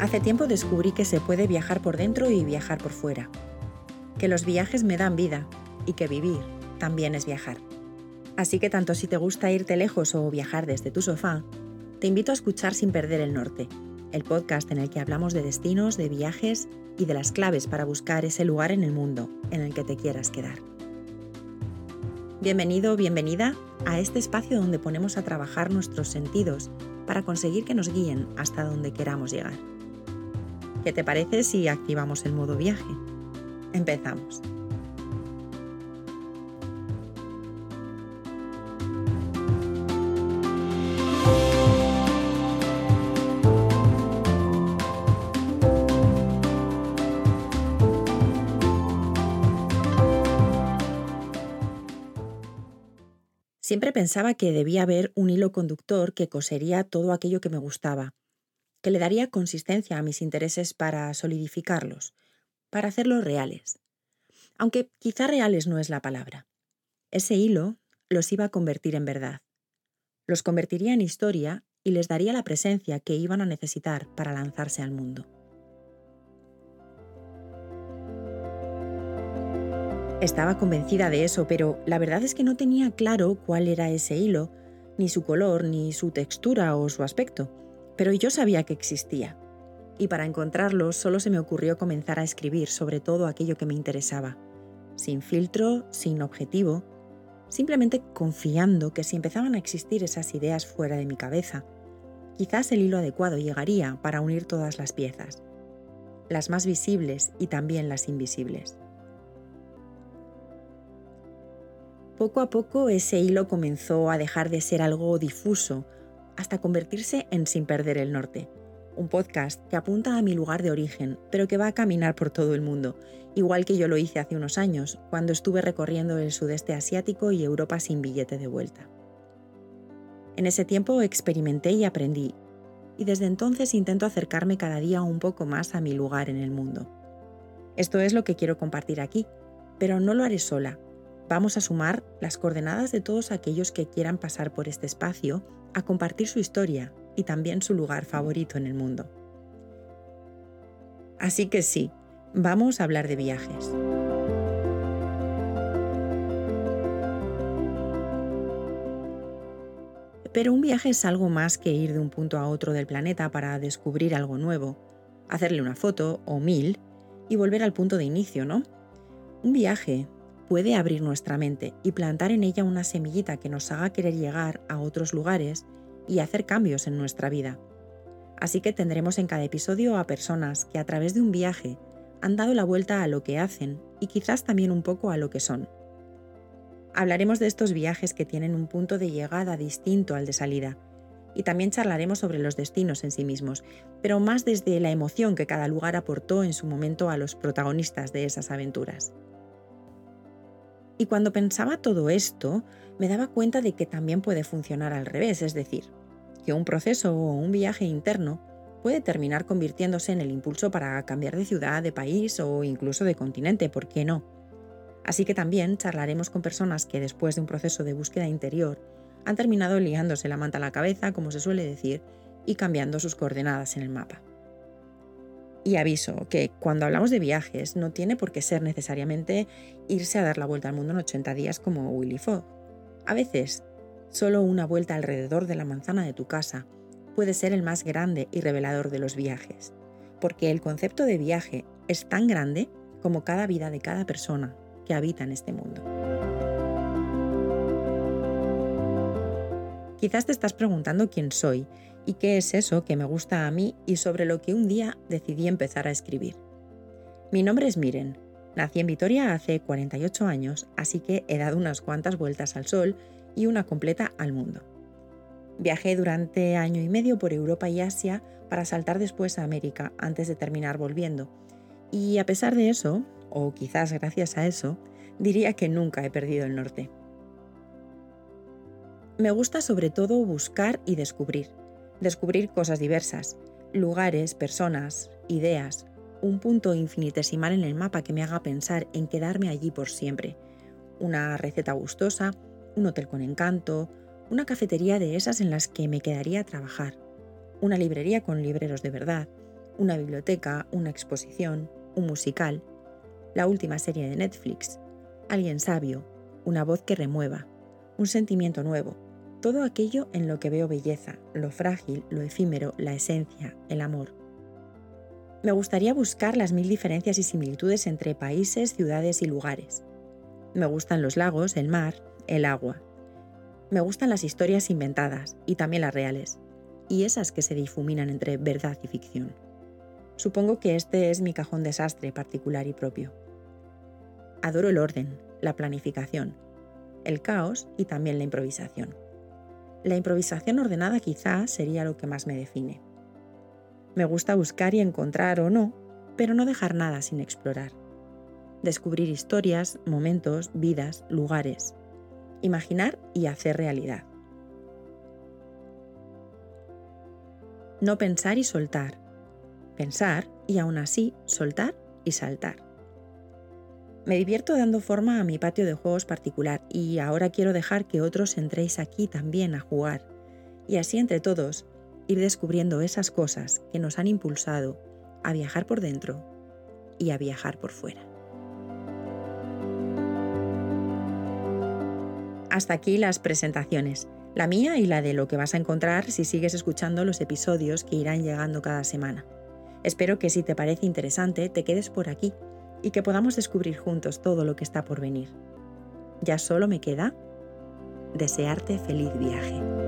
Hace tiempo descubrí que se puede viajar por dentro y viajar por fuera, que los viajes me dan vida y que vivir también es viajar. Así que tanto si te gusta irte lejos o viajar desde tu sofá, te invito a escuchar Sin Perder el Norte, el podcast en el que hablamos de destinos, de viajes y de las claves para buscar ese lugar en el mundo en el que te quieras quedar. Bienvenido bienvenida a este espacio donde ponemos a trabajar nuestros sentidos para conseguir que nos guíen hasta donde queramos llegar. ¿Qué te parece si activamos el modo viaje? Empezamos. Siempre pensaba que debía haber un hilo conductor que cosería todo aquello que me gustaba, que le daría consistencia a mis intereses para solidificarlos, para hacerlos reales. Aunque quizá reales no es la palabra. Ese hilo los iba a convertir en verdad. Los convertiría en historia y les daría la presencia que iban a necesitar para lanzarse al mundo. Estaba convencida de eso, pero la verdad es que no tenía claro cuál era ese hilo, ni su color, ni su textura o su aspecto, pero yo sabía que existía. Y para encontrarlo solo se me ocurrió comenzar a escribir sobre todo aquello que me interesaba, sin filtro, sin objetivo, simplemente confiando que si empezaban a existir esas ideas fuera de mi cabeza, quizás el hilo adecuado llegaría para unir todas las piezas, las más visibles y también las invisibles. Poco a poco ese hilo comenzó a dejar de ser algo difuso hasta convertirse en Sin Perder el Norte, un podcast que apunta a mi lugar de origen, pero que va a caminar por todo el mundo, igual que yo lo hice hace unos años, cuando estuve recorriendo el sudeste asiático y Europa sin billete de vuelta. En ese tiempo experimenté y aprendí, y desde entonces intento acercarme cada día un poco más a mi lugar en el mundo. Esto es lo que quiero compartir aquí, pero no lo haré sola, Vamos a sumar las coordenadas de todos aquellos que quieran pasar por este espacio a compartir su historia y también su lugar favorito en el mundo. Así que sí, vamos a hablar de viajes. Pero un viaje es algo más que ir de un punto a otro del planeta para descubrir algo nuevo, hacerle una foto o mil y volver al punto de inicio, ¿no? Un viaje puede abrir nuestra mente y plantar en ella una semillita que nos haga querer llegar a otros lugares y hacer cambios en nuestra vida. Así que tendremos en cada episodio a personas que a través de un viaje han dado la vuelta a lo que hacen y quizás también un poco a lo que son. Hablaremos de estos viajes que tienen un punto de llegada distinto al de salida y también charlaremos sobre los destinos en sí mismos, pero más desde la emoción que cada lugar aportó en su momento a los protagonistas de esas aventuras. Y cuando pensaba todo esto, me daba cuenta de que también puede funcionar al revés, es decir, que un proceso o un viaje interno puede terminar convirtiéndose en el impulso para cambiar de ciudad, de país o incluso de continente, ¿por qué no? Así que también charlaremos con personas que después de un proceso de búsqueda interior han terminado liándose la manta a la cabeza, como se suele decir, y cambiando sus coordenadas en el mapa. Y aviso que cuando hablamos de viajes no tiene por qué ser necesariamente irse a dar la vuelta al mundo en 80 días como Willy Fogg. A veces, solo una vuelta alrededor de la manzana de tu casa puede ser el más grande y revelador de los viajes, porque el concepto de viaje es tan grande como cada vida de cada persona que habita en este mundo. Quizás te estás preguntando quién soy y qué es eso que me gusta a mí y sobre lo que un día decidí empezar a escribir. Mi nombre es Miren. Nací en Vitoria hace 48 años, así que he dado unas cuantas vueltas al sol y una completa al mundo. Viajé durante año y medio por Europa y Asia para saltar después a América antes de terminar volviendo. Y a pesar de eso, o quizás gracias a eso, diría que nunca he perdido el norte. Me gusta sobre todo buscar y descubrir descubrir cosas diversas, lugares, personas, ideas, un punto infinitesimal en el mapa que me haga pensar en quedarme allí por siempre. Una receta gustosa, un hotel con encanto, una cafetería de esas en las que me quedaría a trabajar, una librería con libreros de verdad, una biblioteca, una exposición, un musical, la última serie de Netflix, alguien sabio, una voz que remueva, un sentimiento nuevo, todo aquello en lo que veo belleza, lo frágil, lo efímero, la esencia, el amor. Me gustaría buscar las mil diferencias y similitudes entre países, ciudades y lugares. Me gustan los lagos, el mar, el agua. Me gustan las historias inventadas y también las reales, y esas que se difuminan entre verdad y ficción. Supongo que este es mi cajón desastre particular y propio. Adoro el orden, la planificación, el caos y también la improvisación. La improvisación ordenada quizá sería lo que más me define. Me gusta buscar y encontrar o no, pero no dejar nada sin explorar. Descubrir historias, momentos, vidas, lugares. Imaginar y hacer realidad. No pensar y soltar. Pensar y aún así soltar y saltar. Me divierto dando forma a mi patio de juegos particular y ahora quiero dejar que otros entréis aquí también a jugar y así entre todos ir descubriendo esas cosas que nos han impulsado a viajar por dentro y a viajar por fuera. Hasta aquí las presentaciones, la mía y la de lo que vas a encontrar si sigues escuchando los episodios que irán llegando cada semana. Espero que si te parece interesante te quedes por aquí y que podamos descubrir juntos todo lo que está por venir. Ya solo me queda desearte feliz viaje.